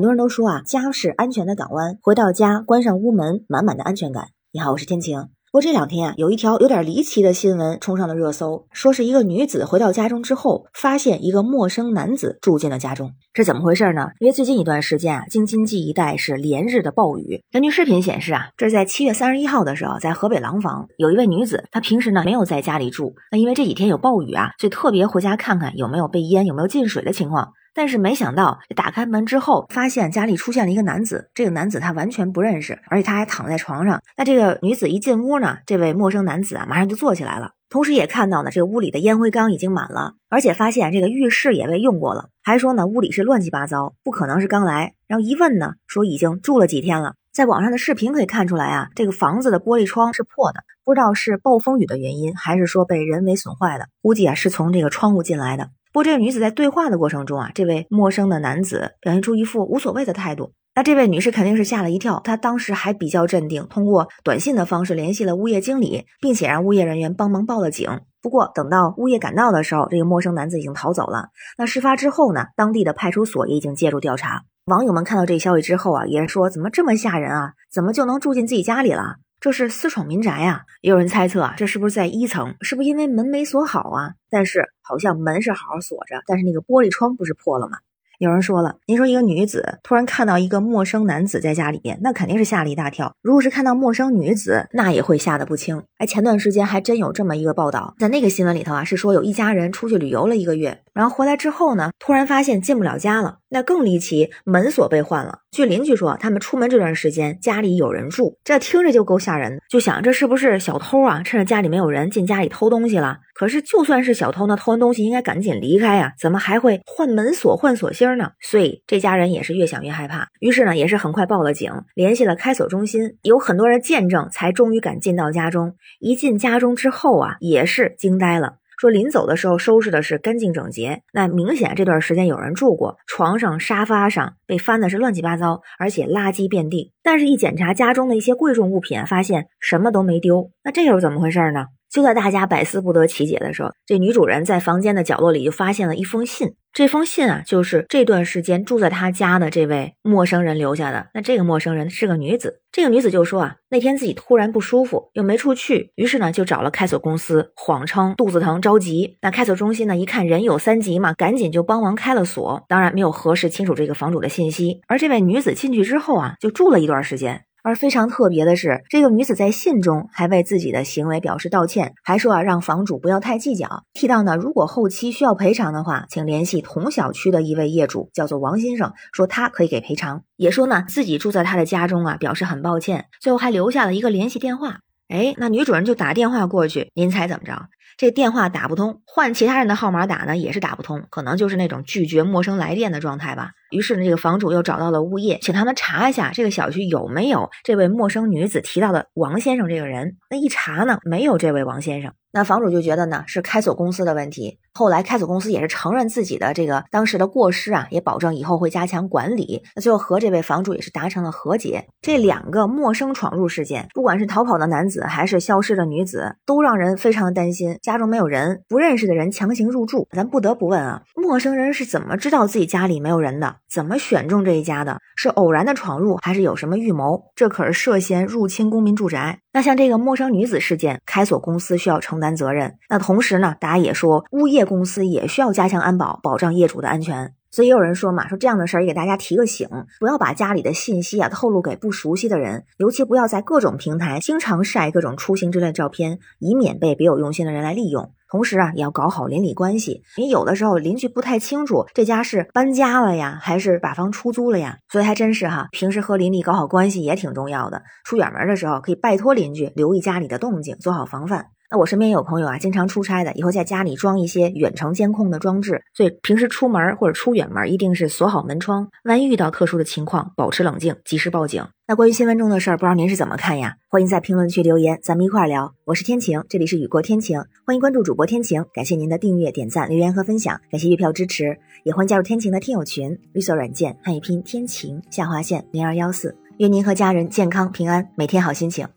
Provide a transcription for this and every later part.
很多人都说啊，家是安全的港湾，回到家关上屋门，满满的安全感。你好，我是天晴。不过这两天啊，有一条有点离奇的新闻冲上了热搜，说是一个女子回到家中之后，发现一个陌生男子住进了家中，这怎么回事呢？因为最近一段时间啊，京津冀一带是连日的暴雨。根据视频显示啊，这是在七月三十一号的时候，在河北廊坊有一位女子，她平时呢没有在家里住，那因为这几天有暴雨啊，所以特别回家看看有没有被淹、有没有进水的情况。但是没想到，打开门之后，发现家里出现了一个男子。这个男子他完全不认识，而且他还躺在床上。那这个女子一进屋呢，这位陌生男子啊，马上就坐起来了。同时也看到呢，这个屋里的烟灰缸已经满了，而且发现这个浴室也被用过了。还说呢，屋里是乱七八糟，不可能是刚来。然后一问呢，说已经住了几天了。在网上的视频可以看出来啊，这个房子的玻璃窗是破的，不知道是暴风雨的原因，还是说被人为损坏的。估计啊，是从这个窗户进来的。不过，这个女子在对话的过程中啊，这位陌生的男子表现出一副无所谓的态度。那这位女士肯定是吓了一跳，她当时还比较镇定，通过短信的方式联系了物业经理，并且让物业人员帮忙报了警。不过，等到物业赶到的时候，这个陌生男子已经逃走了。那事发之后呢，当地的派出所也已经介入调查。网友们看到这消息之后啊，也说：怎么这么吓人啊？怎么就能住进自己家里了？这是私闯民宅啊！也有人猜测啊，这是不是在一层？是不是因为门没锁好啊？但是好像门是好好锁着，但是那个玻璃窗不是破了吗？有人说了，您说一个女子突然看到一个陌生男子在家里边，那肯定是吓了一大跳。如果是看到陌生女子，那也会吓得不轻。哎，前段时间还真有这么一个报道，在那个新闻里头啊，是说有一家人出去旅游了一个月，然后回来之后呢，突然发现进不了家了。那更离奇，门锁被换了。据邻居说，他们出门这段时间家里有人住，这听着就够吓人的。就想这是不是小偷啊？趁着家里没有人进家里偷东西了。可是就算是小偷，那偷完东西应该赶紧离开呀，怎么还会换门锁、换锁芯呢？所以这家人也是越想越害怕，于是呢，也是很快报了警，联系了开锁中心，有很多人见证，才终于敢进到家中。一进家中之后啊，也是惊呆了。说临走的时候收拾的是干净整洁，那明显这段时间有人住过，床上、沙发上被翻的是乱七八糟，而且垃圾遍地。但是，一检查家中的一些贵重物品，发现什么都没丢。那这又是怎么回事呢？就在大家百思不得其解的时候，这女主人在房间的角落里就发现了一封信。这封信啊，就是这段时间住在她家的这位陌生人留下的。那这个陌生人是个女子，这个女子就说啊，那天自己突然不舒服，又没处去，于是呢就找了开锁公司，谎称肚子疼着急。那开锁中心呢一看人有三急嘛，赶紧就帮忙开了锁。当然没有核实清楚这个房主的信息。而这位女子进去之后啊，就住了一段时间。而非常特别的是，这个女子在信中还为自己的行为表示道歉，还说啊让房主不要太计较，提到呢如果后期需要赔偿的话，请联系同小区的一位业主，叫做王先生，说他可以给赔偿。也说呢自己住在他的家中啊，表示很抱歉，最后还留下了一个联系电话。哎，那女主人就打电话过去，您猜怎么着？这电话打不通，换其他人的号码打呢也是打不通，可能就是那种拒绝陌生来电的状态吧。于是呢，这个房主又找到了物业，请他们查一下这个小区有没有这位陌生女子提到的王先生这个人。那一查呢，没有这位王先生。那房主就觉得呢是开锁公司的问题。后来开锁公司也是承认自己的这个当时的过失啊，也保证以后会加强管理。那最后和这位房主也是达成了和解。这两个陌生闯入事件，不管是逃跑的男子还是消失的女子，都让人非常的担心。家中没有人，不认识的人强行入住，咱不得不问啊，陌生人是怎么知道自己家里没有人的？怎么选中这一家的？是偶然的闯入，还是有什么预谋？这可是涉嫌入侵公民住宅。那像这个陌生女子事件，开锁公司需要承担责任。那同时呢，大家也说，物业公司也需要加强安保，保障业主的安全。所以也有人说嘛，说这样的事儿也给大家提个醒，不要把家里的信息啊透露给不熟悉的人，尤其不要在各种平台经常晒各种出行之类的照片，以免被别有用心的人来利用。同时啊，也要搞好邻里关系。因为有的时候邻居不太清楚这家是搬家了呀，还是把房出租了呀，所以还真是哈，平时和邻里搞好关系也挺重要的。出远门的时候，可以拜托邻居留意家里的动静，做好防范。那我身边有朋友啊，经常出差的，以后在家里装一些远程监控的装置，所以平时出门或者出远门，一定是锁好门窗。万一遇到特殊的情况，保持冷静，及时报警。那关于新闻中的事儿，不知道您是怎么看呀？欢迎在评论区留言，咱们一块儿聊。我是天晴，这里是雨过天晴，欢迎关注主播天晴。感谢您的订阅、点赞、留言和分享，感谢月票支持，也欢迎加入天晴的听友群，绿色软件汉语拼天晴下划线零二幺四，愿您和家人健康平安，每天好心情。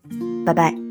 拜拜。